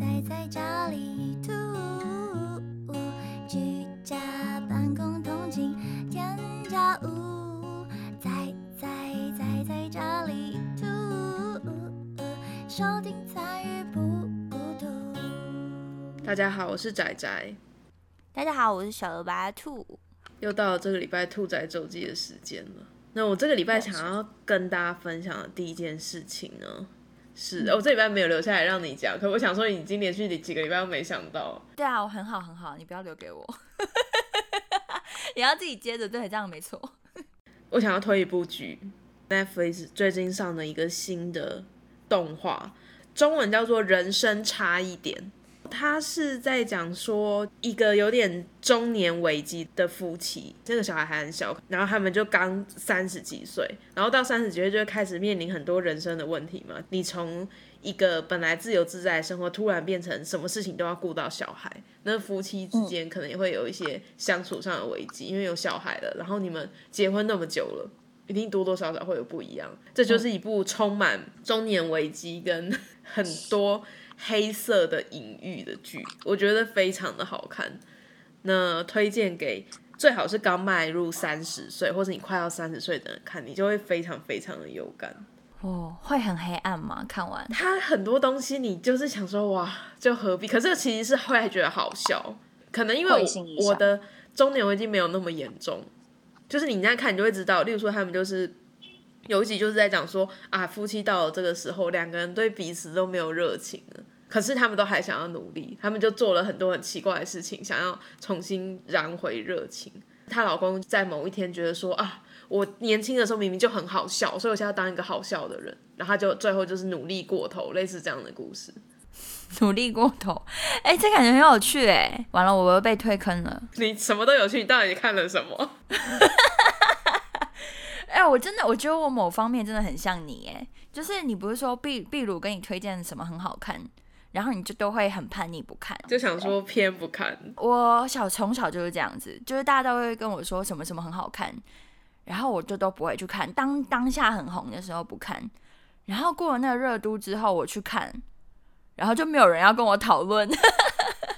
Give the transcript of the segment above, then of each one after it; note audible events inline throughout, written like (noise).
宅在家里吐，居家办公通勤添加物，宅在宅在家里吐，收听参与不孤独。大家好，我是仔仔，大家好，我是小鹅白兔。又到了这个礼拜兔仔周记的时间了。那我这个礼拜想要跟大家分享的第一件事情呢，是、我这礼拜没有留下来让你讲，可我想说你已经连续几个礼拜都没想到，对啊，我很好很好，你不要留给我，(laughs) 你要自己接着，对，这样没错。我想要推一部剧，Netflix 最近上的一个新的动画，中文叫做《人生差一点》。他是在讲说一个有点中年危机的夫妻，这个小孩还很小，然后他们就刚三十几岁，然后到三十几岁就会开始面临很多人生的问题嘛。你从一个本来自由自在的生活，突然变成什么事情都要顾到小孩，那夫妻之间可能也会有一些相处上的危机，因为有小孩了，然后你们结婚那么久了。一定多多少少会有不一样，这就是一部充满中年危机跟 (laughs) 很多黑色的隐喻的剧，我觉得非常的好看。那推荐给最好是刚迈入三十岁或者你快要三十岁的人看，你就会非常非常的有感。哦，会很黑暗吗？看完它很多东西你就是想说哇，就何必？可是其实是会觉得好笑，可能因为我我的中年危机没有那么严重，就是你这样看你就会知道，例如说他们就是有一集就是在讲说啊，夫妻到了这个时候，两个人对彼此都没有热情了。可是他们都还想要努力，他们就做了很多很奇怪的事情，想要重新燃回热情。她老公在某一天觉得说啊，我年轻的时候明明就很好笑，所以我现在要当一个好笑的人，然后他就最后就是努力过头，类似这样的故事。(laughs) 努力过头，哎、这感觉很有趣哎。完了，我又被推坑了。你什么都有趣，你到底看了什么？(laughs) 哎、我真的，我觉得我某方面真的很像你哎，就是你不是说秘秘鲁跟你推荐什么很好看，然后你就都会很叛逆不看。就想说偏不看，我小从小就是这样子，就是大家都会跟我说什么什么很好看，然后我就都不会去看。当当下很红的时候不看，然后过了那个热度之后我去看，然后就没有人要跟我讨论。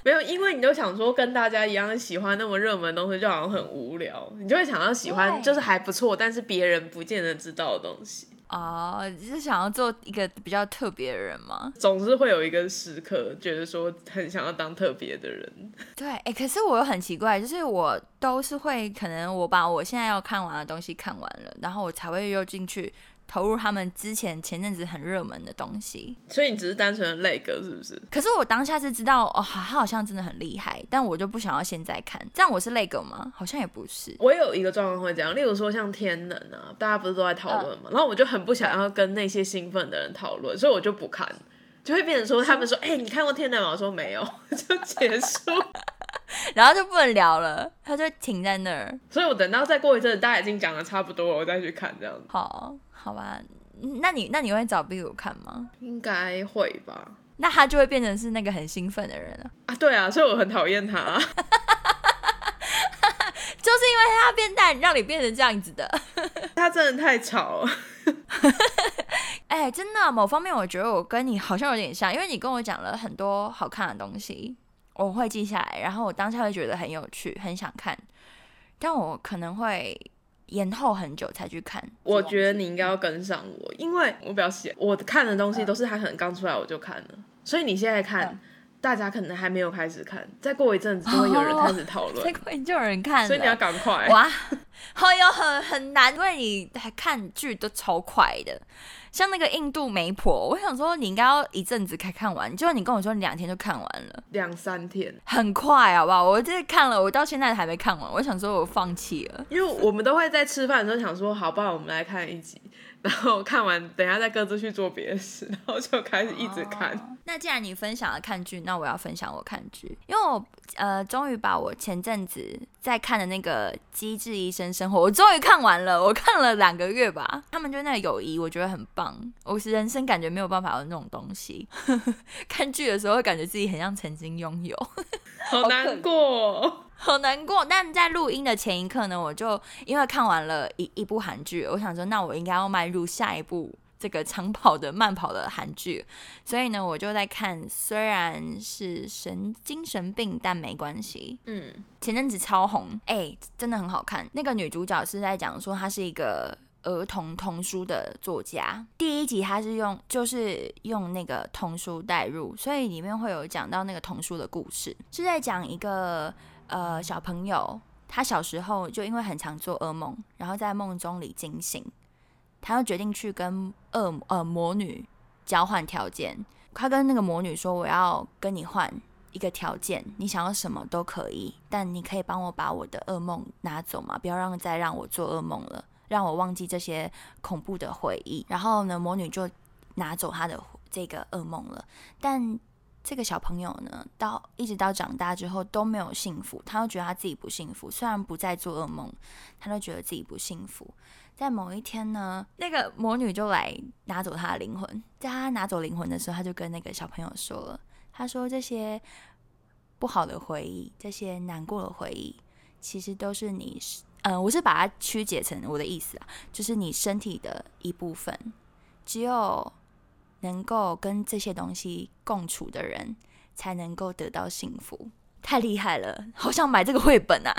没有，因为你就想说跟大家一样喜欢那么热门的东西，就好像很无聊，你就会想要喜欢就是还不错，但是别人不见得知道的东西。哦，就是想要做一个比较特别的人吗？总是会有一个时刻，觉得说很想要当特别的人。(laughs) 对，哎、可是我又很奇怪，就是我都是会，可能我把我现在要看完的东西看完了，然后我才会又进去投入他们之前前阵子很热门的东西。所以你只是单纯的累个，是不是？可是我当下是知道，哦，他好像真的很厉害，但我就不想要现在看。这样我是累狗吗？好像也不是。我有一个状况会这样，例如说像天能啊，大家不是都在讨论嘛，然后我就很不想要跟那些兴奋的人讨论，所以我就不看，就会变成说他们说，哎、你看过天能吗？我说没有，(laughs) 就结束。然后就不能聊了，他就停在那儿。所以我等到再过一阵子，大家已经讲的差不多了，我再去看这样子，好，好吧。嗯那你那你会找比如看吗？应该会吧？那他就会变成是那个很兴奋的人了，啊，对啊，所以我很讨厌他。(laughs) 就是因为他变淡，让你变成这样子的。(laughs) 他真的太吵了。(laughs) 哎、真的，某方面我觉得我跟你好像有点像，因为你跟我讲了很多好看的东西，我会记下来，然后我当下会觉得很有趣，很想看，但我可能会延后很久才去看。我觉得你应该要跟上我，因为我比较喜，我看的东西都是他可能刚出来我就看了，所以你现在看，嗯。大家可能还没有开始看，再过一阵子就会有人开始讨论，(laughs) 再过一就有人看，所以你要赶快。哇，好 (laughs) 有很很难，因为你还看剧都超快的，像那个印度媒婆，我想说你应该要一阵子才看完，结果你跟我说你两天就看完了，两三天，很快好不好？我这看了，我到现在还没看完，我想说我放弃了。因为我们都会在吃饭的时候想说，好，不好我们来看一集，然后看完，等一下再各自去做别的事，然后就开始一直看。哦那既然你分享了看剧，那我要分享我看剧，因为我呃终于把我前阵子在看的那个《机智医生生活》，我终于看完了，我看了两个月吧。他们就那个友谊，我觉得很棒。我是人生感觉没有办法有那种东西，(laughs) 看剧的时候会感觉自己很像曾经拥有。(laughs) 好难过哦。(laughs) 好难过。但在录音的前一刻呢，我就因为看完了一一部韩剧，我想说，那我应该要迈入下一部这个长跑的、慢跑的韩剧，所以呢，我就在看。虽然是神精神病，但没关系。嗯，前阵子超红，哎，真的很好看。那个女主角是在讲说，她是一个儿童童书的作家。第一集她是用，就是用那个童书带入，所以里面会有讲到那个童书的故事，是在讲一个呃小朋友，他小时候就因为很常做噩梦，然后在梦中里惊醒。他要决定去跟恶呃魔女交换条件，他跟那个魔女说：“我要跟你换一个条件，你想要什么都可以，但你可以帮我把我的噩梦拿走吗？不要让再让我做噩梦了，让我忘记这些恐怖的回忆。”然后呢，魔女就拿走他的这个噩梦了。但这个小朋友呢，到一直到长大之后都没有幸福，他都觉得他自己不幸福。虽然不再做噩梦，他都觉得自己不幸福。在某一天呢，那个魔女就来拿走他的灵魂。在他拿走灵魂的时候，他就跟那个小朋友说了：“他说这些不好的回忆，这些难过的回忆，其实都是你……嗯，我是把它曲解成我的意思啊，就是你身体的一部分。只有能够跟这些东西共处的人，才能够得到幸福。太厉害了，好想买这个绘本啊！”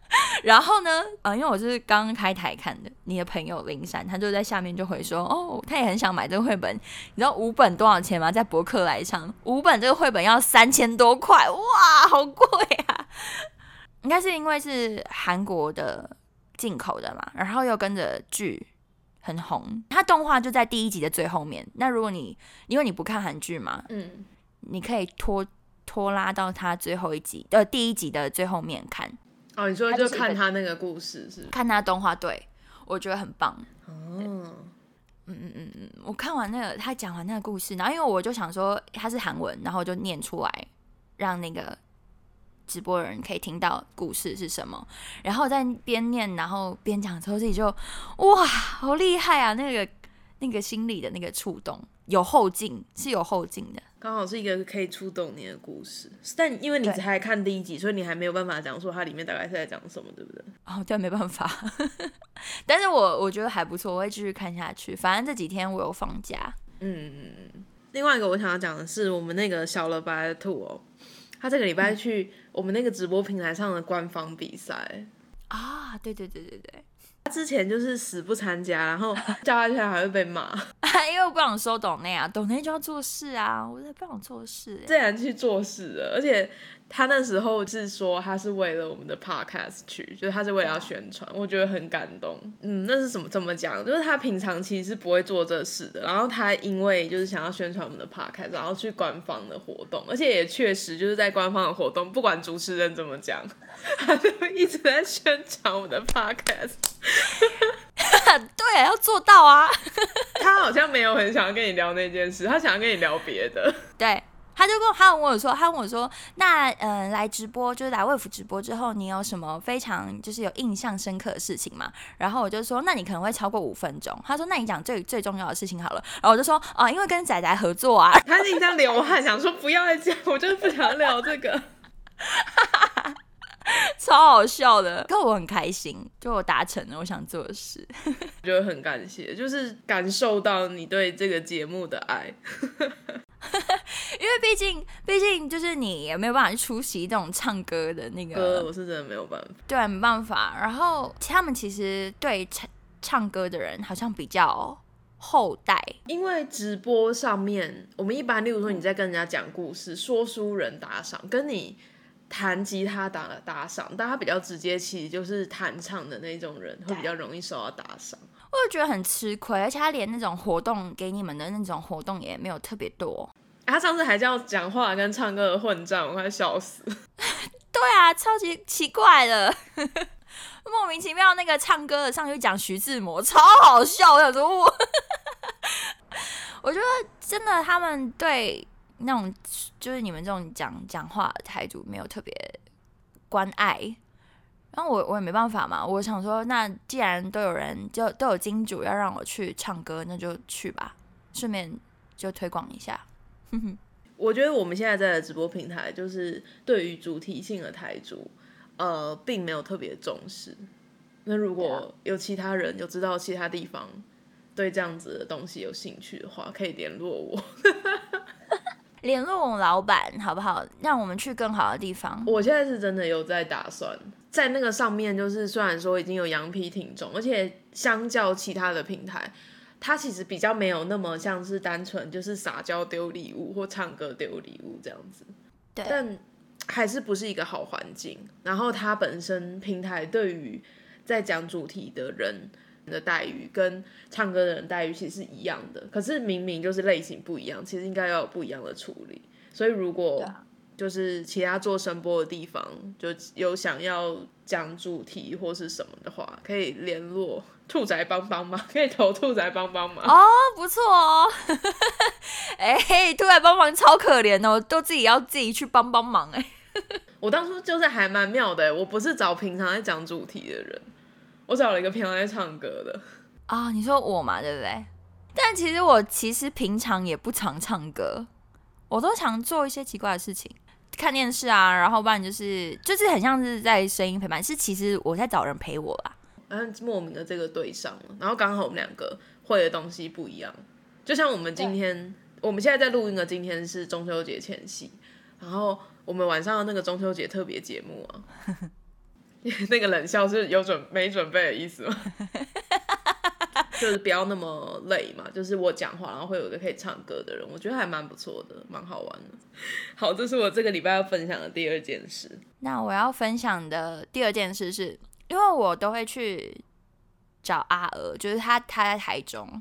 (laughs) 然后呢？啊，因为我是刚开台看的，你的朋友林珊，他就在下面就回说，哦，他也很想买这个绘本。你知道五本多少钱吗？在博客来上，五本这个绘本要三千多块，哇，好贵啊！应该是因为是韩国的进口的嘛，然后又跟着剧很红，它动画就在第一集的最后面。那如果你因为你不看韩剧嘛，嗯，你可以拖拖拉到它最后一集呃第一集的最后面看。哦，你说就看他那个故事是？看他动画，对我觉得很棒。哦，嗯嗯嗯嗯，我看完那个他讲完那个故事，然后因为我就想说他是韩文，然后就念出来，让那个直播的人可以听到故事是什么。然后在边念，然后边讲之后，自己就哇，好厉害啊！那个那个心里的那个触动。有后劲，是有后劲的。刚好是一个可以触动你的故事，但因为你才看第一集，所以你还没有办法讲说它里面大概是在讲什么，对不对？哦，对，没办法。(laughs) 但是我我觉得还不错，我会继续看下去。反正这几天我有放假。嗯，另外一个我想要讲的是，我们那个小了白兔哦，他这个礼拜去我们那个直播平台上的官方比赛啊，对对对对对。他之前就是死不参加，然后叫他去还会被骂，(laughs) 因为我不想收董内啊，董内就要做事啊，我也不想做事，自然去做事了，而且。他那时候是说他是为了我们的 podcast 去，就是他是为了要宣传，我觉得很感动。嗯，那是怎么怎么讲？就是他平常其实是不会做这事的，然后他因为就是想要宣传我们的 podcast，然后去官方的活动，而且也确实就是在官方的活动，不管主持人怎么讲，(laughs) 他就一直在宣传我们的 podcast。(laughs) 对，要做到啊。(laughs) 他好像没有很想要跟你聊那件事，他想要跟你聊别的。对。他就跟我他问我说：“他问我说，那嗯，来直播就是来魏府直播之后，你有什么非常就是有印象深刻的事情吗？”然后我就说：“那你可能会超过五分钟。”他说：“那你讲最最重要的事情好了。”然后我就说：“啊，因为跟仔仔合作啊。”他一直在流汗，想说不要再讲，我就是不想聊这个，超好笑的。可我很开心，就我达成了我想做的事，(laughs) 觉得很感谢，就是感受到你对这个节目的爱。(laughs) 因为毕竟，毕竟就是你也没有办法去出席这种唱歌的那个，我是真的没有办法，对，没办法。然后他们其实对唱唱歌的人好像比较后代，因为直播上面，我们一般例如说你在跟人家讲故事，说书人打赏，跟你弹吉他打打赏，但他比较直接，其实就是弹唱的那种人会比较容易受到打赏。我就觉得很吃亏，而且他连那种活动给你们的那种活动也没有特别多。他上次还叫讲话跟唱歌的混战，我快笑死。(laughs) 对啊，超级奇怪的，莫名其妙那个唱歌的上去讲徐志摩，超好笑。我想说，我 (laughs) 我觉得真的他们对那种就是你们这种讲讲话的态度没有特别关爱。然后我我也没办法嘛，我想说，那既然都有人就都有金主要让我去唱歌，那就去吧，顺便就推广一下。(laughs) 我觉得我们现在在的直播平台，就是对于主题性的台主，呃，并没有特别重视。那如果有其他人有知道其他地方对这样子的东西有兴趣的话，可以联络我。联络我们老板好不好？让我们去更好的地方。我现在是真的有在打算在那个上面，就是虽然说已经有羊皮挺重，而且相较其他的平台，它其实比较没有那么像是单纯就是撒娇丢礼物或唱歌丢礼物这样子。对，但还是不是一个好环境。然后它本身平台对于在讲主题的人的待遇跟唱歌的人待遇其实是一样的，可是明明就是类型不一样，其实应该要有不一样的处理。所以如果就是其他做声波的地方就有想要讲主题或是什么的话，可以联络兔仔帮帮忙，可以投兔仔帮帮忙哦，不错哦。(laughs) 哎，兔仔帮忙超可怜哦，都自己要自己去帮帮忙哎。我当初就是还蛮妙的，我不是找平常在讲主题的人，我找了一个平常在唱歌的啊。你说我嘛，对不对？但其实我其实平常也不常唱歌，我都常做一些奇怪的事情。看电视啊，然后不然就是就是很像是在声音陪伴，是其实我在找人陪我啦。然后莫名的这个对上了，然后刚好我们两个会的东西不一样，就像我们今天，我们现在在录音的今天是中秋节前夕，然后我们晚上的那个中秋节特别节目啊，(laughs) (laughs) 那个冷笑是有准没准备的意思吗？(laughs) 就是不要那么累嘛，就是我讲话，然后会有一个可以唱歌的人，我觉得还蛮不错的，蛮好玩的。好，这是我这个礼拜要分享的第二件事。那我要分享的第二件事是，因为我都会去找阿娥，就是他他在台中，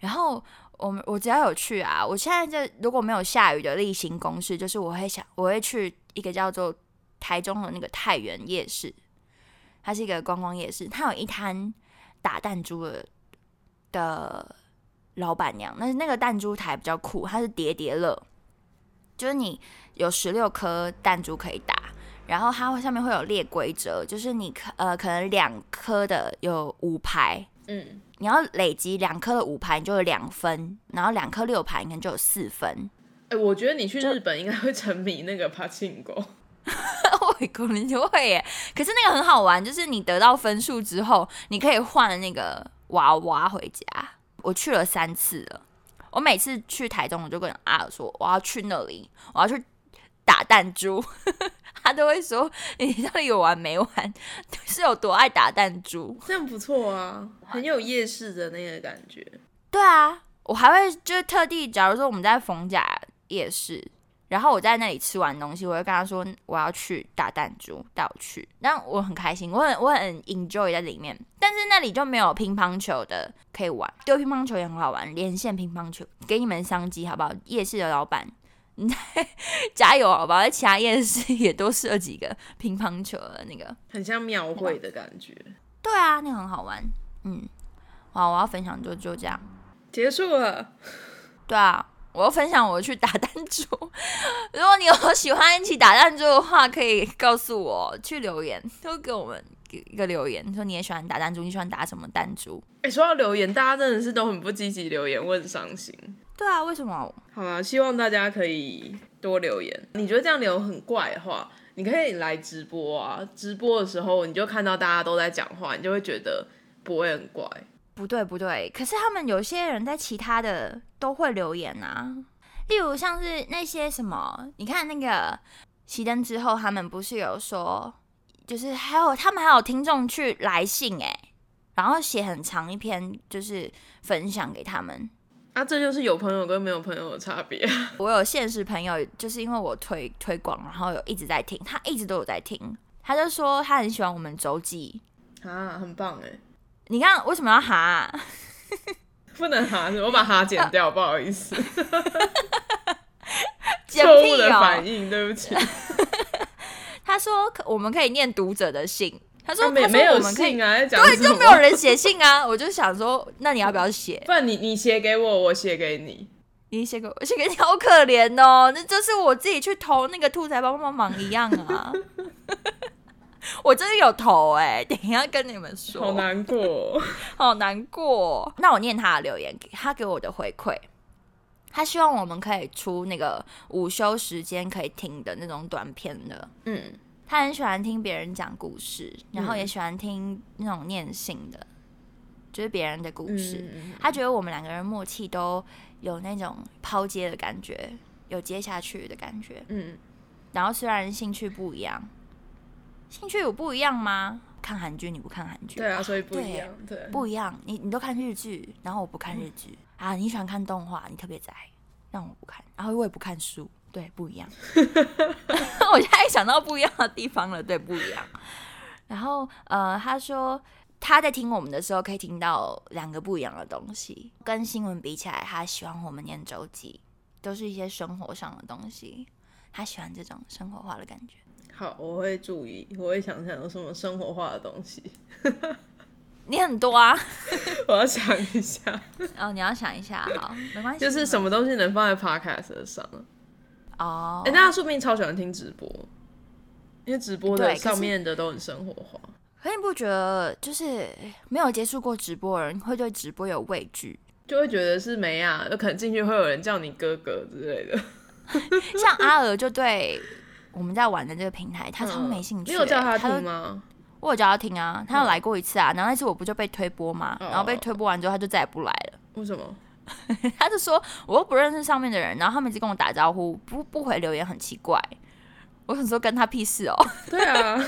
然后我们我只要有去啊，我现在在如果没有下雨的例行公事，就是我会想我会去一个叫做台中的那个太原夜市，它是一个观光夜市，它有一摊打弹珠的。的老板娘，但是那个弹珠台比较酷，它是叠叠乐，就是你有十六颗弹珠可以打，然后它上面会有列规则，就是你可呃可能两颗的有五排，嗯，你要累积两颗的五排，你就有两分，然后两颗六排，你可能就有四分。哎，我觉得你去日本应该会沉迷那个帕庆狗，(laughs) 会可能就会耶。可是那个很好玩，就是你得到分数之后，你可以换那个。娃娃回家，我去了三次了。我每次去台中，我就跟阿尔说我要去那里，我要去打弹珠。(laughs) 他都会说你到底有完没完？(laughs) 是有多爱打弹珠？这样不错啊，很有夜市的那个感觉。对啊，我还会就是特地，假如说我们在逢甲夜市。然后我在那里吃完东西，我就跟他说我要去打弹珠，带我去。那我很开心，我很我很 enjoy 在里面。但是那里就没有乒乓球的可以玩，丢乒乓球也很好玩，连线乒乓球给你们商机好不好？夜市的老板，你加油好不好？在其他夜市也多设几个乒乓球的那个，很像庙会的感觉。对啊，那个很好玩。嗯，好，我要分享就就这样结束了。对啊。我要分享我去打弹珠，(laughs) 如果你有喜欢一起打弹珠的话，可以告诉我去留言，都给我们一个留言，说你也喜欢打弹珠，你喜欢打什么弹珠？哎，说到留言，大家真的是都很不积极留言，我很伤心。对啊，为什么？好啊，希望大家可以多留言。你觉得这样留很怪的话，你可以来直播啊，直播的时候你就看到大家都在讲话，你就会觉得不会很怪。不对不对，可是他们有些人在其他的都会留言啊，例如像是那些什么，你看那个熄灯之后，他们不是有说，就是还有他们还有听众去来信哎，然后写很长一篇，就是分享给他们。啊，这就是有朋友跟没有朋友的差别。(laughs) 我有现实朋友，就是因为我推推广，然后有一直在听，他一直都有在听，他就说他很喜欢我们周记啊，很棒哎。你看为什么要哈？(laughs) 不能哈，我把哈剪掉，不好意思。(laughs) 错误的反应，对不起。(laughs) 他说我们可以念读者的信。他说没没有信啊，对，就没有人写信啊。我就想说，那你要不要写？不然你你写给我，我写给你。你写给我，写给你，好可怜哦。那就是我自己去投那个兔仔帮帮忙一样啊。我真的有头哎，等一下跟你们说。好难过，(laughs) 好难过。那我念他的留言，给他给我的回馈。他希望我们可以出那个午休时间可以听的那种短片的。嗯，他很喜欢听别人讲故事，然后也喜欢听那种念信的。就是别人的故事。他觉得我们两个人默契都有那种抛接的感觉，有接下去的感觉。嗯，然后虽然兴趣不一样，兴趣有不一样吗？看韩剧你不看韩剧，对啊，所以不一样，对，不一样。你你都看日剧，然后我不看日剧、啊。你喜欢看动画，你特别宅，让我不看。然后我也不看书，对，不一样。(laughs) (laughs) 我现在想到不一样的地方了，对，不一样。然后呃，他说他在听我们的时候可以听到两个不一样的东西，跟新闻比起来，他喜欢我们念周记，都是一些生活上的东西。他喜欢这种生活化的感觉。好，我会注意，我会想想有什么生活化的东西，(laughs) 你很多啊，我要想一下，哦，你要想一下，好，没关系。(laughs) 就是什么东西能放在 podcast 上？哦哎、，大家说不定超喜欢听直播，因为直播的对上面的都很生活化。可你不觉得就是没有接触过直播的人会对直播有畏惧？就会觉得是没啊，有可能进去会有人叫你哥哥之类的。(laughs) 像阿尔就对我们在玩的这个平台，他超嗯没兴趣、你有叫他听吗？我有叫他听啊，他有来过一次啊，然后那次我不就被推播嘛，哦然后被推播完之后他就再也不来了。为什么？(laughs) 他就说我又不认识上面的人，然后他们一直跟我打招呼，不不回留言很奇怪。我想说跟他屁事哦，(laughs) 对啊，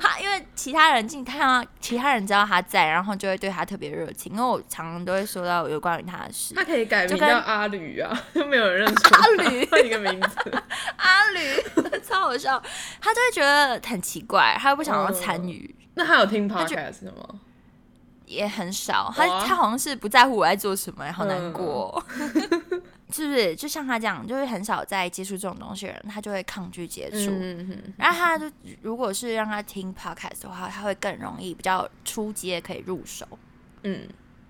他因为其他人进，他让其他人知道他在，然后就会对他特别热情。因为我常常都会说到有关于他的事。他可以改名叫阿吕啊，就没有人认出阿吕他一个名字。(laughs) 阿吕 (laughs) 超好笑，他就会觉得很奇怪，他又不想要参与。那他有听就 podcast 吗？也很少，他他好像是不在乎我在做什么，好难过，是不是？就像他这样，就是很少在接触这种东西的人，他就会抗拒接触。嗯嗯然后他就如果是让他听 podcast 的话，他会更容易比较初阶可以入手，嗯，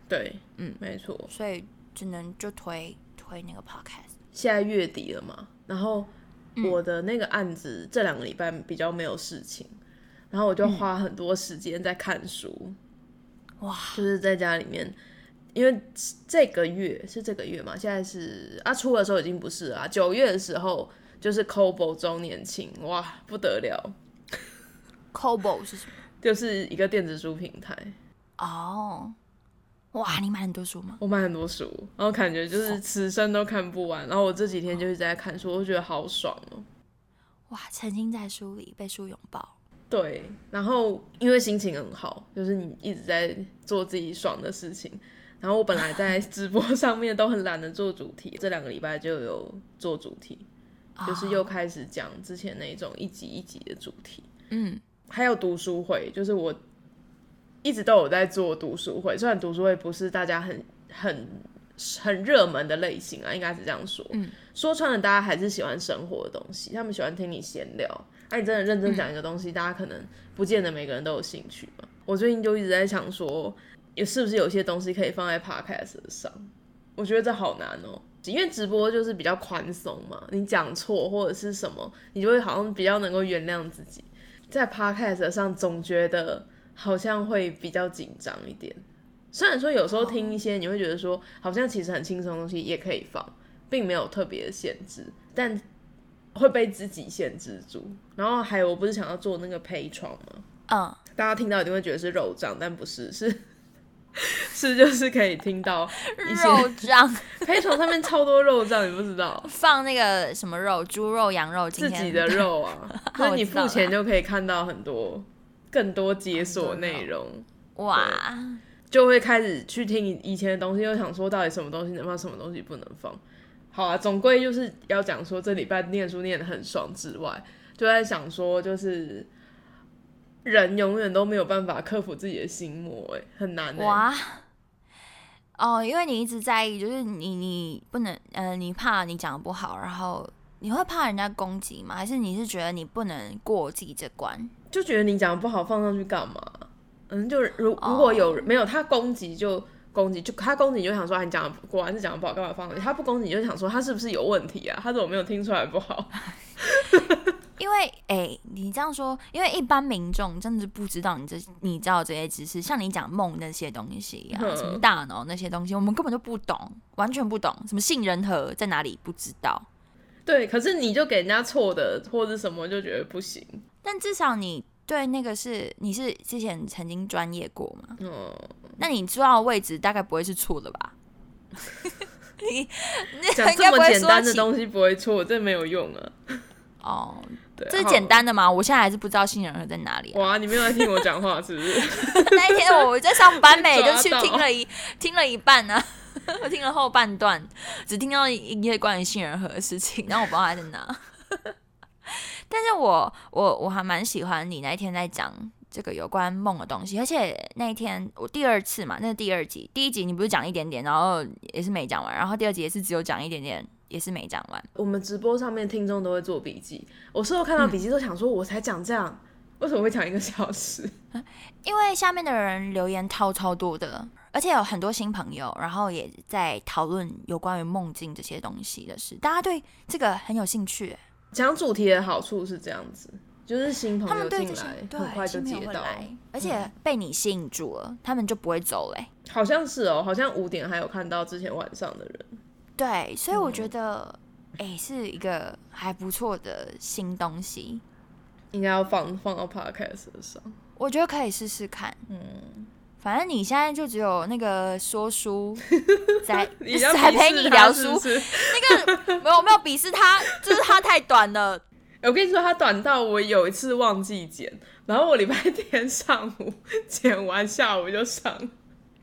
对，嗯没错。所以只能就推推那个 podcast。现在月底了嘛，然后嗯我的那个案子这两个礼拜比较没有事情，然后我就花很多时间在看书，哇，就是在家里面，因为这个月是这个月嘛，现在是啊初的时候已经不是了啊，九月的时候就是 Kobo 周年庆，哇不得了，Kobo 是什么？就是一个电子书平台，哦，哇，你买很多书吗？我买很多书，然后感觉就是此生都看不完，然后我这几天就一直在看书，我觉得好爽哦、哇，沉浸在书里，被书拥抱。对，然后因为心情很好，就是你一直在做自己爽的事情。然后我本来在直播上面都很懒得做主题，这两个礼拜就有做主题，就是又开始讲之前那种一集一集的主题。嗯，还有读书会，就是我一直都有在做读书会，虽然读书会不是大家很很很热门的类型啊，应该是这样说。嗯，说穿了，大家还是喜欢生活的东西，他们喜欢听你闲聊。那、你真的认真讲一个东西，大家可能不见得每个人都有兴趣嘛。我最近就一直在想说，也是不是有些东西可以放在 podcast 上？我觉得这好难哦、因为直播就是比较宽松嘛，你讲错或者是什么，你就会好像比较能够原谅自己。在 podcast 上总觉得好像会比较紧张一点。虽然说有时候听一些，你会觉得说好像其实很轻松的东西也可以放，并没有特别的限制，但会被自己限制住。然后还有，我不是想要做那个陪床吗？嗯，大家听到一定会觉得是肉胀，但不是，是 (laughs) 是就是可以听到肉酱。(laughs) 陪床上面超多肉酱，你不知道？放那个什么肉，猪肉、羊肉，自己的肉啊，(laughs) 那你付钱就可以看到很多更多解锁内容，哇，就会开始去听以以前的东西，又想说到底什么东西能放，什么东西不能放。好啊，总归就是要讲说这礼拜念书念得很爽之外，就在想说就是人永远都没有办法克服自己的心魔、哎，很难、欸。哇。哦，因为你一直在意，就是你你不能，呃，你怕你讲的不好，然后你会怕人家攻击吗？还是你是觉得你不能过自己这关？就觉得你讲的不好放上去干嘛？嗯，就如如果有、没有他攻击就攻击，就他攻击你就想说、啊、你讲的果然是讲的不好，干嘛放上去？他不攻击你就想说他是不是有问题啊？他怎么没有听出来不好？(laughs) 因为，哎、你这样说，因为一般民众真的是不知道你这，你知道这些知识，像你讲梦那些东西啊，嗯什么大脑那些东西，我们根本就不懂，完全不懂，什么杏仁核在哪里不知道。对，可是你就给人家错的或者什么，就觉得不行。但至少你对那个是你是之前曾经专业过嘛？嗯，那你知道的位置大概不会是错的吧？(laughs) 你你讲这么简单的东西不会错，这没有用啊。哦，对，这是简单的吗？我现在还是不知道杏仁核在哪里、啊。哇，你没有在听我讲话是不是？(laughs) 那一天我在上班没，(laughs) 就去听了一听了一半呢、(laughs) 我听了后半段，只听到一些关于杏仁核的事情，然后我不知道它在哪。但是我我我还蛮喜欢你那一天在讲这个有关梦的东西，而且那一天我第二次嘛，那是第二集，第一集你不是讲一点点，然后也是没讲完，然后第二集也是只有讲一点点，也是没讲完。我们直播上面听众都会做笔记，我事后看到笔记都想说，我才讲这样，为什么会讲一个小时？因为下面的人留言超超多的，而且有很多新朋友，然后也在讨论有关于梦境这些东西的事，大家对这个很有兴趣。讲主题的好处是这样子，就是新朋友进来很快就接到，而且被你吸引住了，他们就不会走嘞、好像是哦，好像五点还有看到之前晚上的人，对，所以我嗯觉得，哎、是一个还不错的新东西，应该要放放到 podcast 上。我觉得可以试试看。嗯，反正你现在就只有那个说书 (laughs) 在你要才陪你聊书是，是那个没有没有鄙视他，就是他太短了。(laughs) 我跟你说，它短到我有一次忘记剪，然后我礼拜天上午 (laughs) 剪完，下午就上。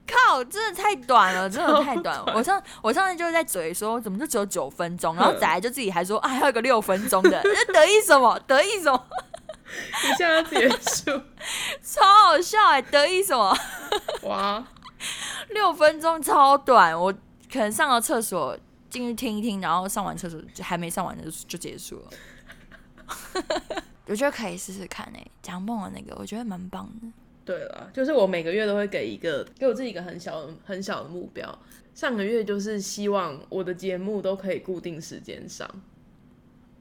靠，真的太短了，真的太短了。我上我上次就在嘴说，怎么就只有九分钟？然后仔就自己还说，啊，还有个六分钟的，那得意什么？得意什么？一下就结束，(laughs) 超好笑哎、得意什么？(laughs) 哇！六分钟超短，我可能上了厕所进去听一听，然后上完厕所就还没上完就就结束了。(laughs) 我觉得可以试试看哎、讲梦的那个，我觉得蛮棒的。对了，就是我每个月都会给一个给我自己一个很小的很小的目标。上个月就是希望我的节目都可以固定时间上，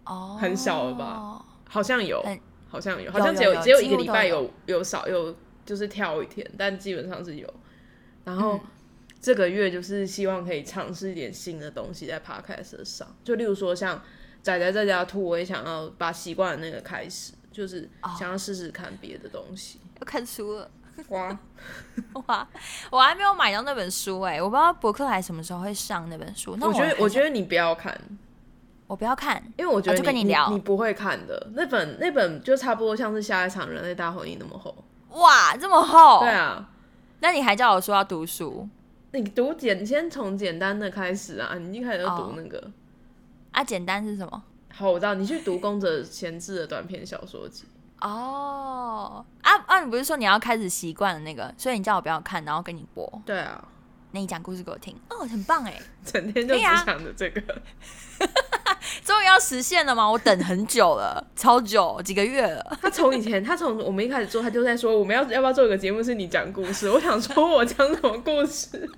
哦，很小了吧？好像有，好像有，有好像只有有只有一个礼拜有有少有就是跳一天，但基本上是有。然嗯后这个月就是希望可以尝试一点新的东西在 podcast 上，就例如说像仔仔在家吐，我也想要把习惯的那个开始，就是哦想要试试看别的东西。要看书了。哇，(laughs) 哇，我还没有买到那本书哎、我不知道博客来什么时候会上那本书。那我觉得我觉得得你不要看，我不要看，因为我觉得哦就跟你、聊你不会看的那本那本就差不多像是下一场人类大婚姻那么厚。哇，这么厚。对啊，那你还叫我说要读书你读简，你先从简单的开始啊，你一开始就读哦那个。啊？简单是什么？好，我知道你去读宫泽贤治的短篇小说集。哦，啊啊！你不是说你要开始习惯了那个，所以你叫我不要看，然后跟你播，对啊，那你讲故事给我听，哦，很棒哎，整天就只想着这个。(laughs) 终于要实现了吗？我等很久了，(laughs) 超久，几个月了。他从以前，他从我们一开始做，他就在说我们要要不要做一个节目是你讲故事。我想说，我讲什么故事？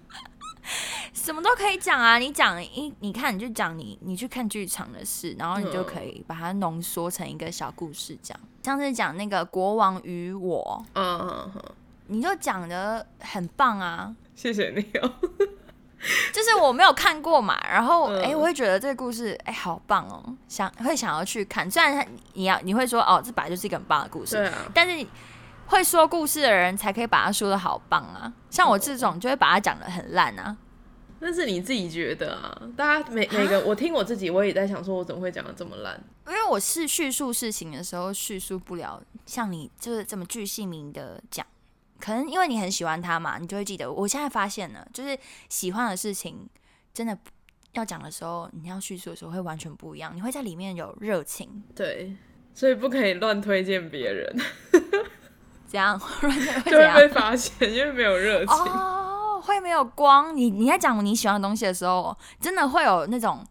(laughs) 什么都可以讲啊！你讲一，你看你就讲你你去看剧场的事，然后你就可以把它浓缩成一个小故事讲。上次讲那个国王与我，嗯嗯嗯，你就讲的很棒啊！谢谢你哦。就是我没有看过嘛，然后嗯哎、诶我会觉得这个故事哎、好棒哦，想会想要去看。虽然它你要你会说哦，这本来就是一个很棒的故事，啊，但是会说故事的人才可以把它说的好棒啊。像我这种就会把它讲的很烂啊。那是你自己觉得啊。大家每每个我听我自己，我也在想说，我怎么会讲的这么烂？因为我是叙述事情的时候叙述不了像你就是这么具姓名的讲，可能因为你很喜欢他嘛，你就会记得。我现在发现了，就是喜欢的事情真的要讲的时候，你要叙述的时候会完全不一样，你会在里面有热情。对，所以不可以乱推荐别人，(laughs) 怎样？(laughs) 会就会？被发现，因为没有热情。哦，会没有光。你你在讲你喜欢的东西的时候，真的会有那种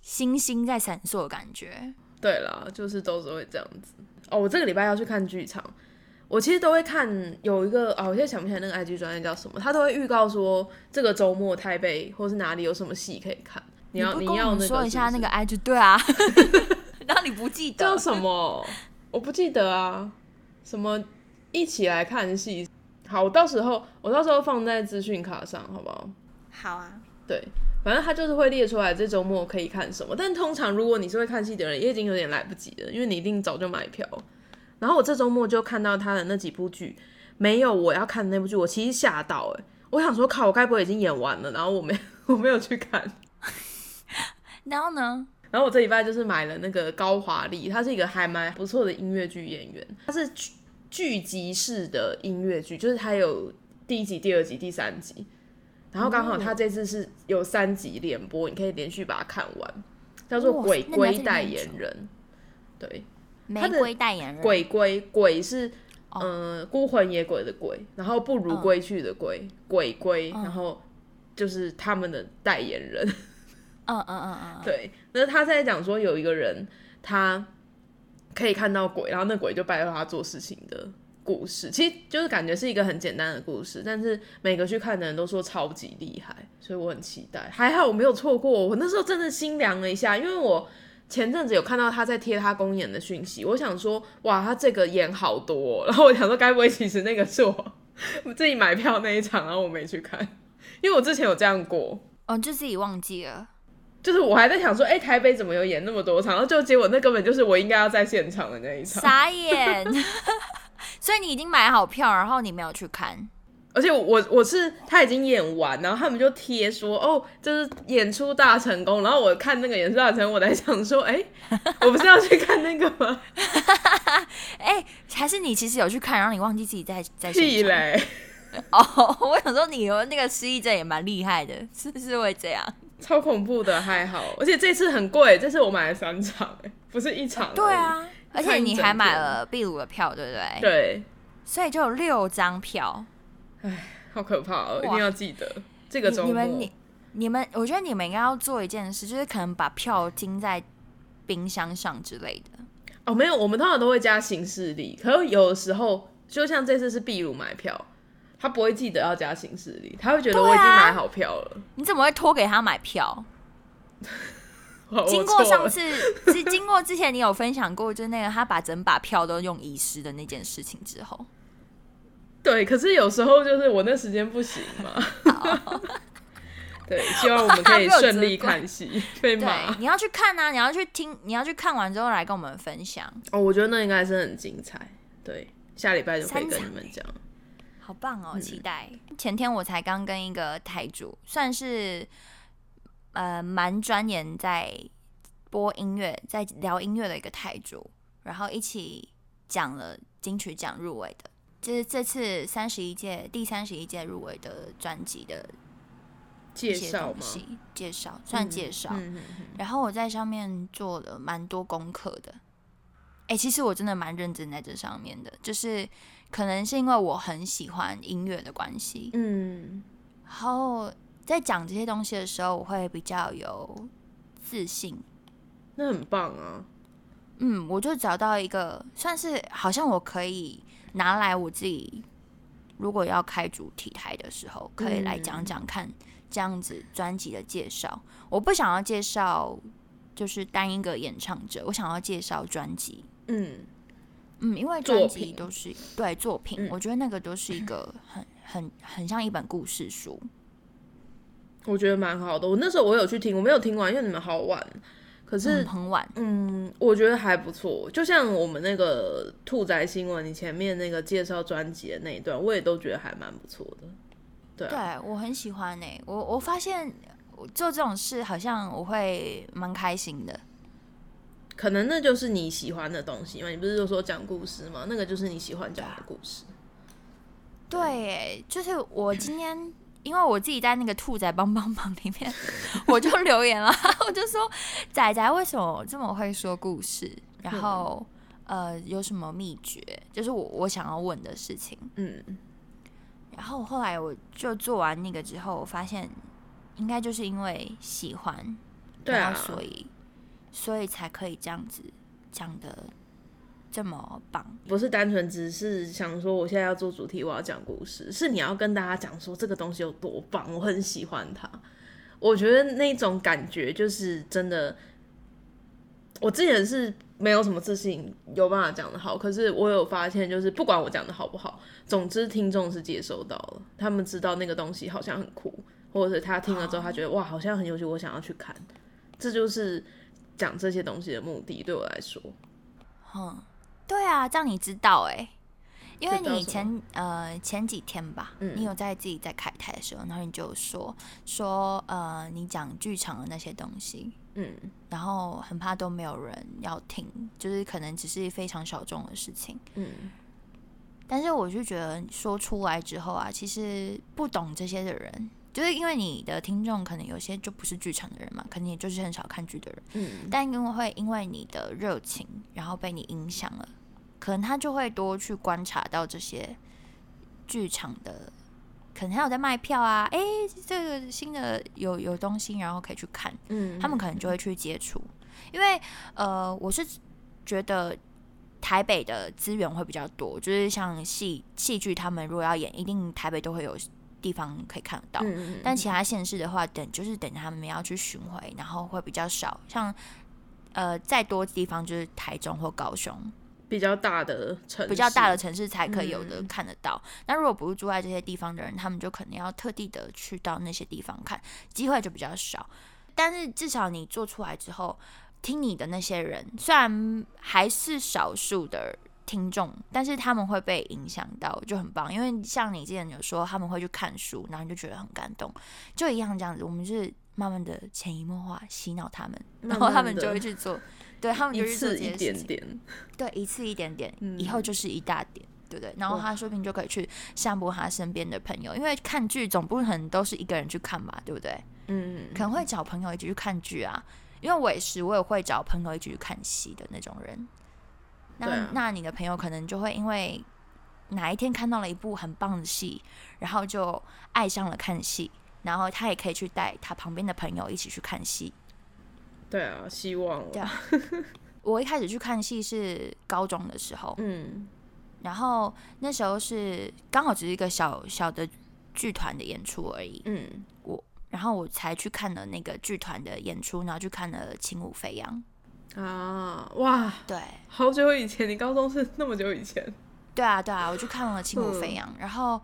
星星在闪烁的感觉。对啦，就是都是会这样子。哦，我这个礼拜要去看剧场，我其实都会看有一个啊，我现在想不起来那个 IG 专业叫什么，他都会预告说这个周末台北或是哪里有什么戏可以看。你要不跟我们要那个说一下那个是不是 IG 对啊，(laughs) 然后你不记得叫什么？我不记得啊，什 (laughs) 么一起来看戏。好，我到时候我到时候放在资讯卡上，好不好？好啊，对，反正他就是会列出来这周末可以看什么。但通常如果你是会看戏的人，也已经有点来不及了，因为你一定早就买票。然后我这周末就看到他的那几部剧，没有我要看的那部剧，我其实吓到哎、我想说靠，我该不会已经演完了？然后我没 (laughs) 我没有去看。然后呢？然后我这礼拜就是买了那个高华丽，他是一个还蛮不错的音乐剧演员，他是剧剧集式的音乐剧，就是它有第一集、第二集、第三集，然后刚好它这次是有三集连播，你可以连续把它看完，叫做《鬼鬼代言人》。对，玫瑰代言人，鬼龟鬼是嗯呃孤魂野鬼的鬼，然后不如嗯归去的归，鬼龟，嗯。然后就是他们的代言人。嗯嗯嗯嗯，(laughs) 对，那他在讲说有一个人他可以看到鬼，然后那鬼就拜托他做事情的故事，其实就是感觉是一个很简单的故事，但是每个去看的人都说超级厉害，所以我很期待。还好我没有错过，我那时候真的心凉了一下，因为我。前阵子有看到他在贴他公演的讯息，我想说，哇，他这个演好多、然后我想说，该不会其实那个是我自己买票那一场，然后我没去看，因为我之前有这样过，哦，就自己忘记了。就是我还在想说，哎、台北怎么有演那么多场？然后就结果那根本就是我应该要在现场的那一场。傻眼。(laughs) 所以你已经买好票，然后你没有去看，而且我我是他已经演完，然后他们就贴说，哦，就是演出大成功。然后我看那个演出大成功，我在想说，哎、(laughs) 我不是要去看那个吗？(laughs) 哎、还是你其实有去看，然后你忘记自己在在现场屁嘞，哦，我想说你有那个失忆症也蛮厉害的，是不是会这样？超恐怖的，还好。而且这次很贵，这次我买了三场，哎，不是一场。对，啊，而且你还买了秘鲁的票，对不对？对，所以就有六张票。哎好可怕哦，一定要记得这个你周末。你们你你们，我觉得你们应该要做一件事，就是可能把票钉在冰箱上之类的。哦，没有，我们通常都会加行事历，可是有的时候，就像这次是秘鲁买票，他不会记得要加行事历，他会觉得我已经买好票了。你怎么会托给他买票？(laughs) 经过上次，是经过之前你有分享过，就是那个他把整把票都用遗失的那件事情之后，对，可是有时候就是我那时间不行嘛。(laughs) 对，希望我们可以顺利看戏，(laughs) 被对骂。，你要去看啊，你要去听，你要去看完之后来跟我们分享，哦，我觉得那应该是很精彩。对，下礼拜就可以跟你们讲。好棒哦，嗯期待。前天我才刚跟一个台主，算是呃蛮钻研在播音乐，在聊音乐的一个台主，然后一起讲了金曲奖入围的，就是这次三十一届第三十一届入围的专辑的介绍吗？东西，介绍算介绍。嗯嗯嗯然后我在上面做了蛮多功课的。哎、其实我真的蛮认真在这上面的，就是可能是因为我很喜欢音乐的关系，嗯，然后在讲这些东西的时候，我会比较有自信。那很棒啊。嗯，我就找到一个算是好像我可以拿来我自己，如果要开主题台的时候，可以来讲讲看这样子专辑的介绍。我不想要介绍就是单一个演唱者，我想要介绍专辑。嗯，嗯，因为作专辑品都是对作品，嗯我觉得那个都是一个很很很像一本故事书。我觉得蛮好的。我那时候我有去听，我没有听完，因为你们好晚。可是嗯，很晚，嗯，我觉得还不错。就像我们那个兔仔新闻，你前面那个介绍专辑的那一段，我也都觉得还蛮不错的。对啊，对我很喜欢呢、我我发现我做这种事好像我会蛮开心的。可能那就是你喜欢的东西嘛。你不是就说讲故事吗？那个就是你喜欢讲的故事。对，就是我今天。因为我自己在那个兔仔帮帮忙里面，(laughs) 我就留言了，我就说仔仔为什么这么会说故事，然后呃有什么秘诀，就是我我想要问的事情。嗯，然后后来我就做完那个之后，我发现应该就是因为喜欢，对啊所以所以才可以这样子讲的这么棒。不是单纯只是想说我现在要做主题，我要讲故事，是你要跟大家讲说这个东西有多棒，我很喜欢它。我觉得那种感觉就是真的，我之前是没有什么自信有办法讲的好，可是我有发现，就是不管我讲的好不好，总之听众是接收到了，他们知道那个东西好像很酷，或者是他听了之后，他觉得哇好像很有趣，我想要去看，这就是讲这些东西的目的，对我来说。嗯，对啊，这样你知道哎、因为你前呃前几天吧，嗯你有在自己在开台的时候，然后你就说说呃你讲剧场的那些东西，嗯然后很怕都没有人要听，就是可能只是非常小众的事情。嗯但是我就觉得说出来之后啊，其实不懂这些的人，就是因为你的听众可能有些就不是剧场的人嘛，可能也就是很少看剧的人，嗯。但因为会因为你的热情，然后被你影响了，可能他就会多去观察到这些剧场的，可能还有在卖票啊，诶，这个新的有有东西，然后可以去看，嗯，他们可能就会去接触，因为呃，我是觉得台北的资源会比较多，就是像戏戏剧，他们如果要演，一定台北都会有地方可以看得到。但其他县市的话，等就是等他们要去巡回，然后会比较少。像呃，再多地方就是台中或高雄，比较大的城市，比较大的城市才可以有的嗯看得到。那如果不是住在这些地方的人，他们就可能要特地的去到那些地方看，机会就比较少。但是至少你做出来之后，听你的那些人，虽然还是少数的听众，但是他们会被影响到，就很棒。因为像你之前有说他们会去看书，然后你就觉得很感动，就一样这样子。我们就是慢慢的潜移默化洗脑他们，然后他们就会去做，对他们就一去做次一这些事情。点点，对，一次一点点，嗯以后就是一大点，对不对？然后他说不定就可以去散播他身边的朋友，因为看剧总不可能都是一个人去看吧，对不对？嗯，可能会找朋友一起去看剧啊，因为我也是，我也会找朋友一起去看戏的那种人。那、啊。那你的朋友可能就会因为哪一天看到了一部很棒的戏，然后就爱上了看戏，然后他也可以去带他旁边的朋友一起去看戏。对啊，希望了，对啊。(laughs) 我一开始去看戏是高中的时候，嗯。然后那时候是刚好只是一个小小的剧团的演出而已，嗯，我然后我才去看了那个剧团的演出，然后去看了《轻舞飞扬》。啊，哇，对，好久以前，你高中是那么久以前，对啊，对啊，我去看了《轻舞飞扬》然后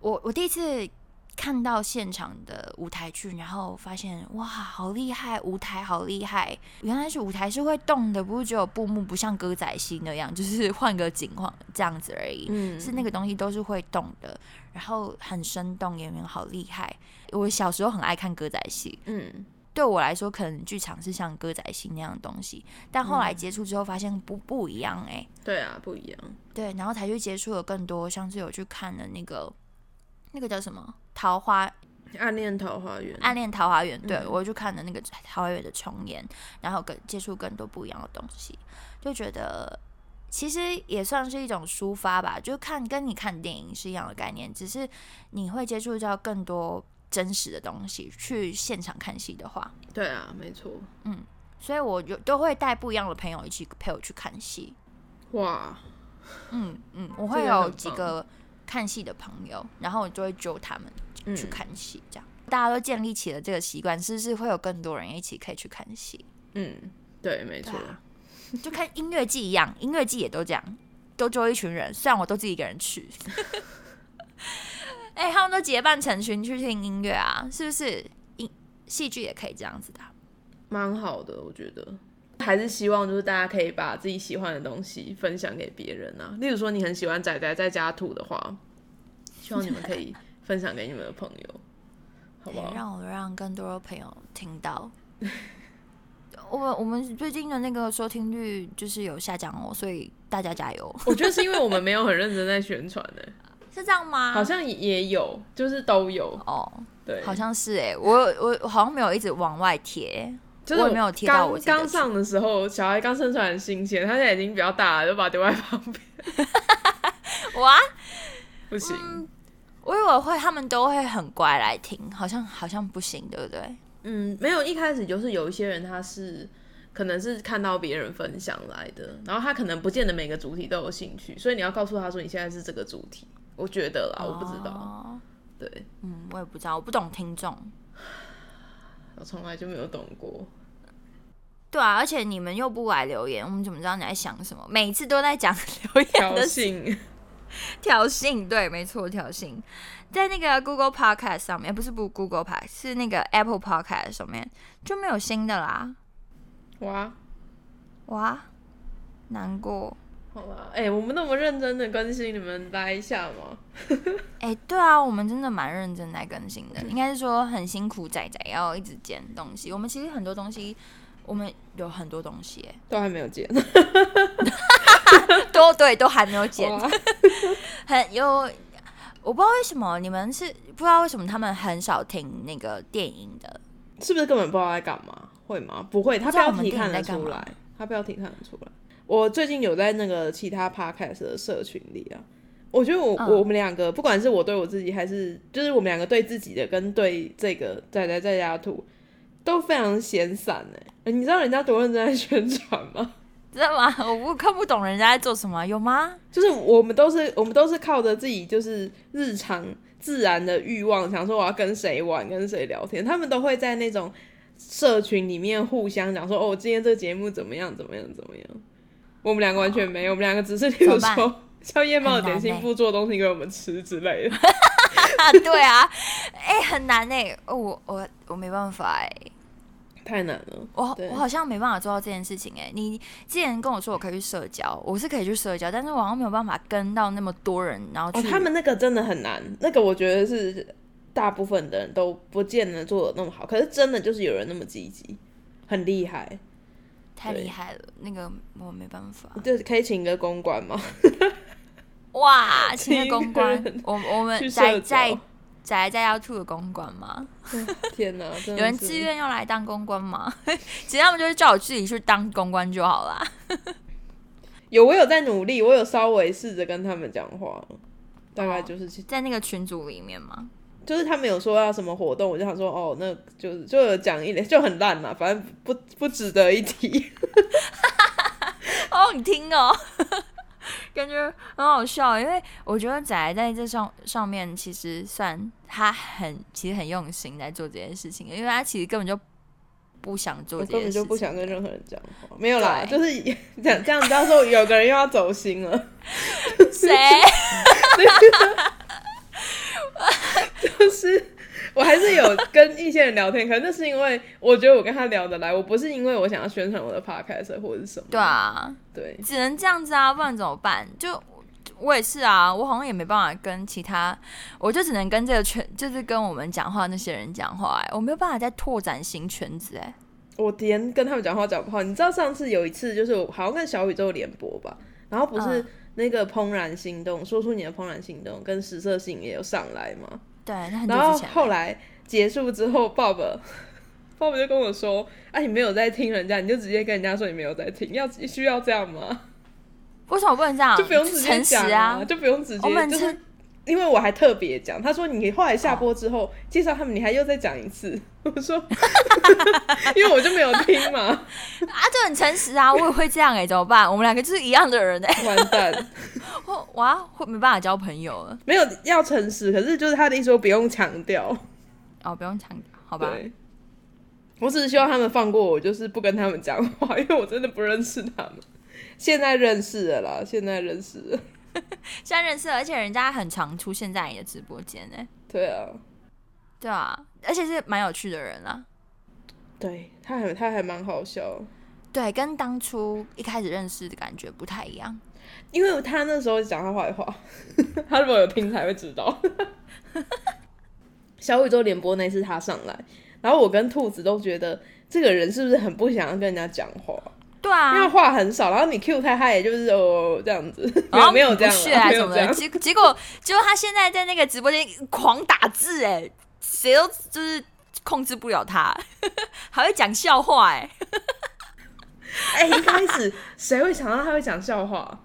我我第一次看到现场的舞台剧，然后发现哇，好厉害，舞台好厉害！原来是舞台是会动的，不是只有布幕，不像歌仔戏那样，就是换个景况这样子而已。嗯是那个东西都是会动的，然后很生动，演员好厉害。我小时候很爱看歌仔戏，嗯对我来说，可能剧场是像歌仔戏那样的东西，但后来接触之后发现不不一样哎、对啊，不一样，对，然后才去接触了更多，像是有去看的那个那个叫什么？桃花暗恋桃花源，暗恋桃花源，对、嗯。我就看了那个桃花源的重演，然后更接触更多不一样的东西，就觉得其实也算是一种抒发吧，就看跟你看电影是一样的概念，只是你会接触到更多真实的东西。去现场看戏的话，对啊，没错，嗯所以我就都会带不一样的朋友一起陪我去看戏。哇，嗯嗯，我会有几个看戏的朋友，然后我就会揪他们嗯去看戏，这样、大家都建立起了这个习惯，是不是会有更多人一起可以去看戏？嗯，对，没错，啊就看音乐季一样，音乐季也都这样，都揪一群人，虽然我都自己一个人去。哎、他们都结伴成群去听音乐啊，是不是？音戏剧也可以这样子的啊、蛮好的，我觉得。还是希望就是大家可以把自己喜欢的东西分享给别人啊。例如说你很喜欢仔仔在家吐的话，希望你们可以分享给你们的朋友，好不好？让我让更多的朋友听到。(laughs) 我们我们最近的那个收听率就是有下降哦，所以大家加油，我觉得是因为我们没有很认真在宣传呢、是这样吗？好像也有，就是都有，哦，对，好像是哎，我我我好像没有一直往外贴，就是我没有贴到我刚上的时候，小孩刚生出来很新鲜，他现在已经比较大了，就把它丢在旁边，(laughs) 哇，不行。我以为会他们都会很乖来听，好像好像不行，对不对？嗯，没有，一开始就是有一些人他是可能是看到别人分享来的，然后他可能不见得每个主题都有兴趣，所以你要告诉他说你现在是这个主题。我觉得啦，我不知道，哦对嗯，我也不知道，我不懂听众。(sighs) 我从来就没有懂过。对啊，而且你们又不来留言，我们怎么知道你在想什么？每次都在讲留言挑的事衅，(laughs) 挑衅，对，没错，挑衅。在那个 Google Podcast 上面，不是不 Google Podcast，是那个 Apple Podcast 上面就没有新的啦。哇，哇，难过。好吧，哎、我们那么认真的更新，你们来一下吗。(laughs) 哎、对啊，我们真的蛮认真在更新的，应该是说很辛苦仔仔要一直剪东西。我们其实很多东西，我们有很多东西、哎，都还没有剪，(laughs) 都对，都还没有剪，(laughs) 很有。我不知道为什么你们是不知道为什么他们很少听那个电影的，是不是根本不知道在干嘛？会吗？不会，他标题看得出来，他标题看得出来。我最近有在那个其他 podcast 的社群里啊，我觉得我、嗯我们两个，不管是我对我自己，还是就是我们两个对自己的，跟对这个仔仔在家图，都非常闲散哎、你知道人家多认真在宣传吗？知道吗？(laughs) 我不看不懂人家在做什么，有吗？就是我们都是我们都是靠着自己就是日常自然的欲望，想说我要跟谁玩，跟谁聊天，他们都会在那种社群里面互相讲说，哦，今天这个节目怎么样，怎么样，怎么样。我们两个完全没有，我们两个只是例如怎么办？说叫夜猫的点心部做东西给我们吃之类的。啊，(laughs) 对啊，哎、很难哎、哦我我我没办法哎、太难了。我对。我好像没办法做到这件事情哎、你之前跟我说我可以去社交，我是可以去社交，但是我好像没有办法跟到那么多人，然后他们那个真的很难，那个我觉得是大部分的人都不见得做的那么好，可是真的就是有人那么积极，很厉害。太对厉害了，那个我没办法。就是可以请个公关吗？(laughs) 哇，(laughs) 请个公关，我我们去社在在宅在要吐的公关吗？(laughs) 天哪，有人自愿要来当公关吗？其实他们就是叫我自己去当公关就好啦。有，我有在努力，我有稍微试着跟他们讲话，大概哦就是、在那个群组里面吗？就是他们有说要什么活动，我就想说哦，那就是就有讲一点，就很烂嘛，反正不不值得一提。(laughs) 哦，你听哦，(laughs) 感觉很好笑，因为我觉得仔在这上上面其实算他很其实很用心在做这件事情，因为他其实根本就不想做我这件事情，根本就不想跟任何人讲话，没有啦，就是这样这样，到时候有个人又要走心了，(laughs) 谁？(laughs) 就是我还是有跟一些人聊天，可能那是因为我觉得我跟他聊得来，我不是因为我想要宣传我的 podcast 或者是什么，对啊，对，只能这样子啊，不然怎么办？就我也是啊，我好像也没办法跟其他，我就只能跟这个圈，就是跟我们讲话那些人讲话、哎，我没有办法再拓展新圈子、哎，我连跟他们讲话讲不好，你知道上次有一次就是我好像跟小宇宙联播吧，然后不是嗯。那个怦然心动，说出你的怦然心动跟实色性也有上来嘛，对，那很久然后后来结束之后，Bob Bob (laughs) 就跟我说：“啊，你没有在听人家，你就直接跟人家说你没有在听，要需要这样吗？为什么不能这样？就不用直接讲啊，就不用直接，我们就是诚因为我还特别讲，他说你后来下播之后、介绍他们，你还又再讲一次。(laughs) 我说，(laughs) 因为我就没有听嘛，(laughs) 啊，就很诚实啊，我也会这样哎、怎么办？我们两个就是一样的人哎、完蛋，我哇，会没办法交朋友了。没有要诚实，可是就是他的意思说不用强调，哦，不用强调，好吧？我只是希望他们放过我，就是不跟他们讲话，因为我真的不认识他们。现在认识了啦，现在认识了。(laughs) 现在认识了，而且人家很常出现在你的直播间哎、对啊，对啊，而且是蛮有趣的人啊。对，他还他还蛮好笑，对，跟当初一开始认识的感觉不太一样。因为他那时候讲他坏话，(laughs) 他如果有听才会知道。(laughs) 小宇宙联播那次他上来，然后我跟兔子都觉得这个人是不是很不想要跟人家讲话，对啊因为啊，话很少，然后你 Q 他，他也就是哦这样子，没有 (laughs) 没有这样不屑啦，啊什么的。没有这样。结结果结果他现在在那个直播间狂打字哎、谁都就是控制不了他，(laughs) 还会讲笑话哎、(laughs) 哎、一开始谁会想到他会讲笑话？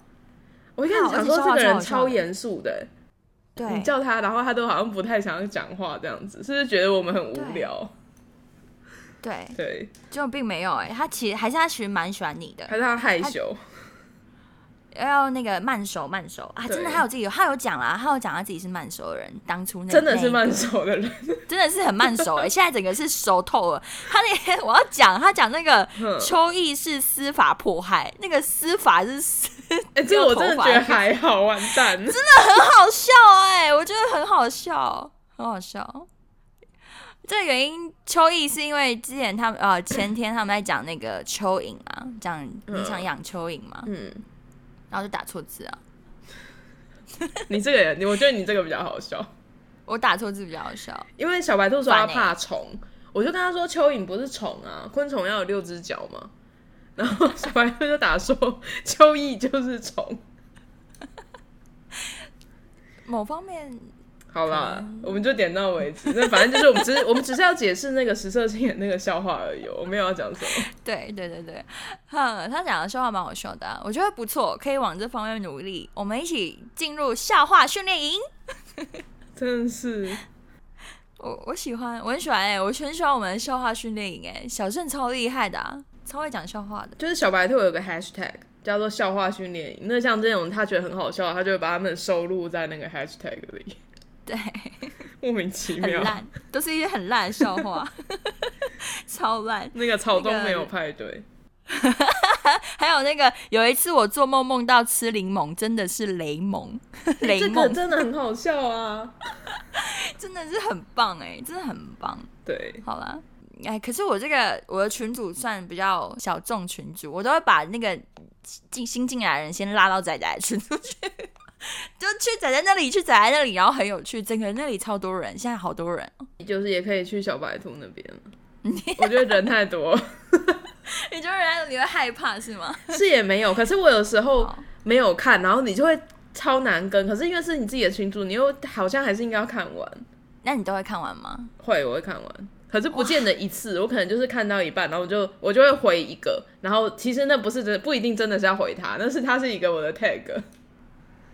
我一开始想说这个人超严肃的、欸对，你叫他，然后他都好像不太想要讲话这样子，是不是觉得我们很无聊？对，对，结果并没有哎、他其实还是他其实蛮喜欢你的，还是他害羞？要那个慢熟慢熟。啊，真的他有自己有他有讲啦，他有讲他自己是慢熟的人，当初那真的是慢熟的人，真的是很慢熟哎、现在整个是熟透了。(laughs) 他那天我要讲，他讲那个嗯。秋意是司法迫害，那个司法是司，哎、这个我真的觉得还好，完蛋，真的很好笑哎、我觉得很好笑，很好笑。这个原因，秋意是因为之前他们呃前天他们在讲那个蚯蚓嘛，讲你想养蚯蚓嘛，嗯，然后就打错字啊。(laughs) 你这个也，你我觉得你这个比较好笑，我打错字比较好笑。因为小白兔说怕虫，我就跟他说蚯蚓不是虫啊，昆虫要有六只脚嘛。(laughs) 然后小白兔就打说蚯蚓就是虫。(laughs) 某方面，好啦，我们就点到为止。那反正就是我们只是 (laughs) 我们只是要解释那个实色性的那个笑话而已，我没有要讲什么。对对对对，哼，他讲的笑话蛮好笑的啊、我觉得不错，可以往这方面努力。我们一起进入笑话训练营。(laughs) 真的是，我我喜欢，我很喜欢哎、我很喜欢我们的笑话训练营哎，小盛超厉害的、啊，超会讲笑话的。就是小白兔有个 hashtag 叫做笑话训练营。那像这种他觉得很好笑，他就会把他们收录在那个 hashtag 里，对，莫名其妙。很烂，都是一些很烂的笑话，(laughs) 超烂。那个草东那个没有派对，(laughs) 还有那个有一次我做梦梦到吃柠檬，真的是雷蒙，(laughs) 雷这个蒙真的很好笑啊。真的是很棒哎，真的很棒。对，好啦，哎，可是我这个我的群主算比较小众群主，我都会把那个进新进来的人先拉到仔仔的群组去，(laughs) 就去仔仔那里，去仔仔那里，然后很有趣，整个那里超多人，现在好多人哦。就是也可以去小白兔那边了。我觉得人太多，(laughs) 你觉得人家你会害怕是吗？(laughs) 是也没有。可是我有时候没有看，然后你就会超难跟。可是因为是你自己的群主，你又好像还是应该要看完。那你都会看完吗？会，我会看完。可是不见得一次，我可能就是看到一半，然后我就我就会回一个，然后其实那不是真的不一定真的是要回他，那是他是一个我的 tag，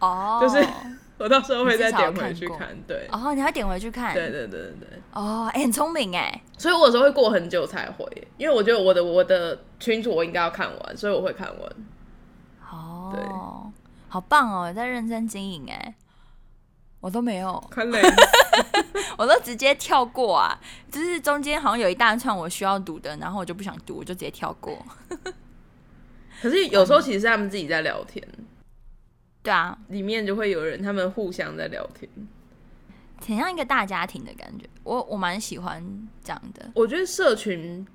哦，就是 (laughs) 我到时候会再点回去看。对，哦，你还点回去看？对对对对对。哦，哎、很聪明哎。所以我有时候会过很久才回，因为我觉得我的我的群主我应该要看完，所以我会看完。哦，好棒哦，在认真经营哎。我都没有，看累，我都直接跳过啊，就是中间好像有一大串我需要读的，然后我就不想读，我就直接跳过。(laughs) 可是有时候其实是他们自己在聊天，对啊，里面就会有人他们互相在聊天。挺像一个大家庭的感觉，我我蛮喜欢这样的。我觉得社群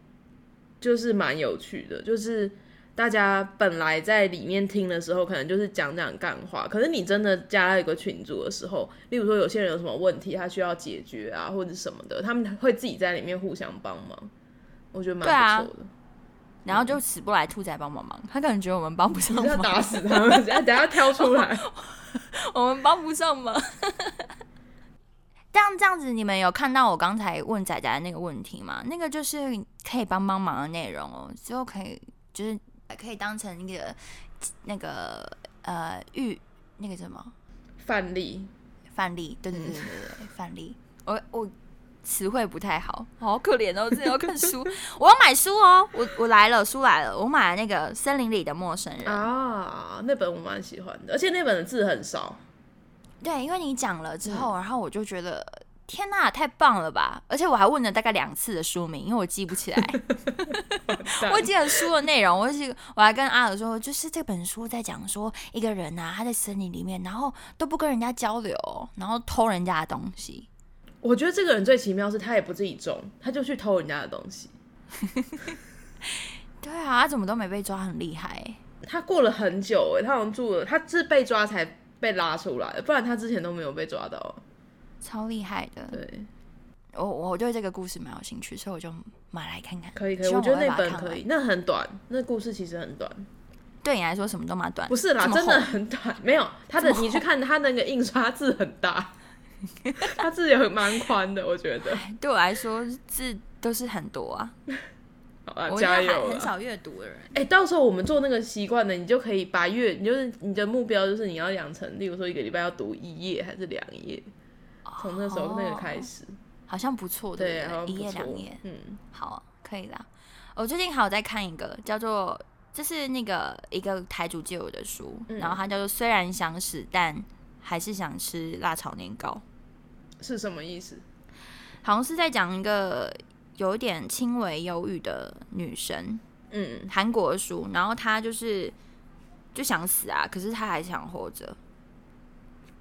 就是蛮有趣的，就是大家本来在里面听的时候，可能就是讲讲干话，可是你真的加了一个群组的时候，例如说有些人有什么问题，他需要解决啊，或者什么的，他们会自己在里面互相帮忙，我觉得蛮不错的。然后就死不来兔仔帮帮忙，他可能觉得我们帮不上忙要忙，打死他们，(laughs) 等下等下挑出来。(laughs) 我们帮不上忙。这样这样子，你们有看到我刚才问仔仔的那个问题吗？那个就是可以帮帮忙的内容哦，之后可以就是可以当成一个那个呃预那个什么范例，范例，对对对对对对，范例。我我词汇不太好，好可怜哦，(laughs) 自己要看书，我要买书哦，我我来了，书来了，我买了那个《森林里的陌生人》啊，那本我蛮喜欢的，而且那本的字很少。对，因为你讲了之后，然后我就觉得天呐，太棒了吧！而且我还问了大概两次的书名，因为我记不起来，(laughs) 我记得书的内容，我是我还跟阿尔说，就是这本书在讲说一个人啊，他在森林里面，然后都不跟人家交流，然后偷人家的东西。我觉得这个人最奇妙是他也不自己种，他就去偷人家的东西。(laughs) 对啊，他怎么都没被抓，很厉害欸。他过了很久哎，他好像住了，他是被抓才被拉出来的，不然他之前都没有被抓到。超厉害的，对，我我对这个故事蛮有兴趣，所以我就买来看看。可以可以，我觉得那本可以，那很短，那故事其实很短，对你来说什么都蛮短，不是啦，真的很短，没有他的你去看他那个印刷字很大，(laughs) 他字也很蛮宽的，我觉得。对我来说字都是很多啊，好啊，我加油很少阅读的人。哎、到时候我们做那个习惯的，你就可以把阅，你就是你的目标就是你要养成，例如说一个礼拜要读一页还是两页，从那时候那个开始，好像不错，对，不对？一页两页，嗯，好，可以啦。我最近还有在看一个叫做，这是那个一个台主借我的书，嗯然后它叫做《虽然想死，但还是想吃辣炒年糕》，是什么意思？好像是在讲一个有一点轻微忧郁的女生，嗯，韩国的书，然后她就是就想死啊，可是她还想活着。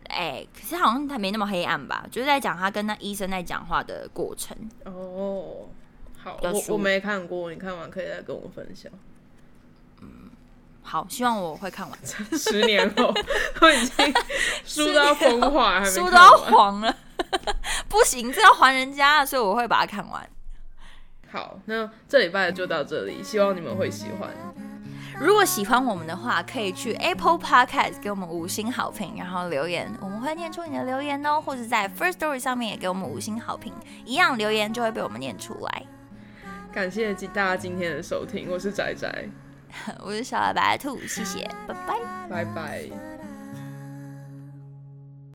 哎、可是好像她没那么黑暗吧？就是在讲她跟那医生在讲话的过程。哦，好，我我没看过，你看完可以再跟我分享。好，希望我会看完。十年后，(laughs) 我已经书都要风化，书都要。黄了，(laughs) 不行，这要还人家，所以我会把它看完。好，那这礼拜就到这里，希望你们会喜欢。如果喜欢我们的话，可以去 Apple Podcast 给我们五星好评，然后留言，我们会念出你的留言哦。或者在 First Story 上面也给我们五星好评，一样留言就会被我们念出来。感谢大家今天的收听，我是仔仔，我是小白兔，谢谢，拜拜。拜拜。